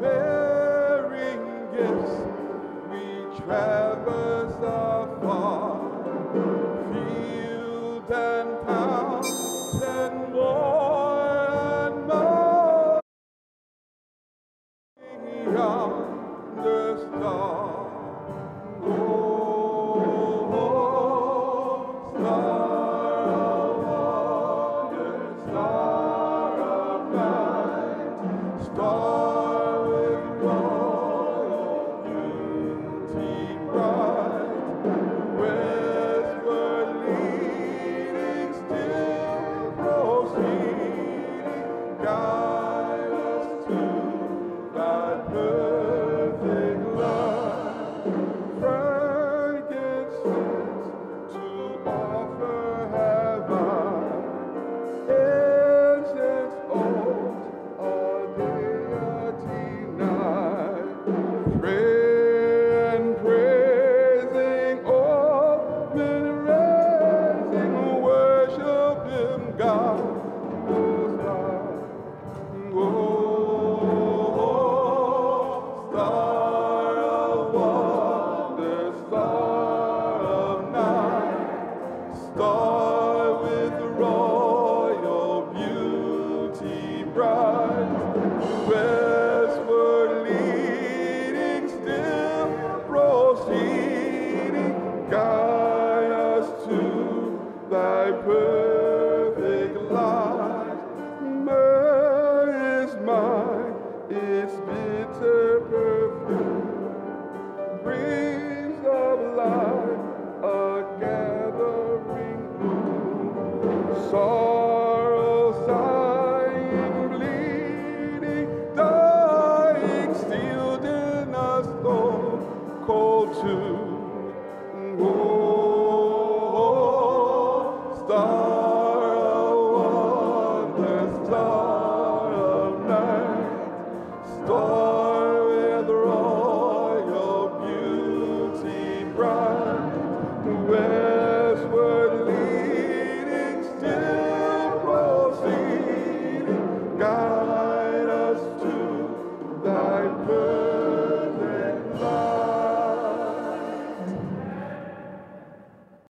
bearing gifts, we traverse the field and more and more beyond the star. Oh. thy praise.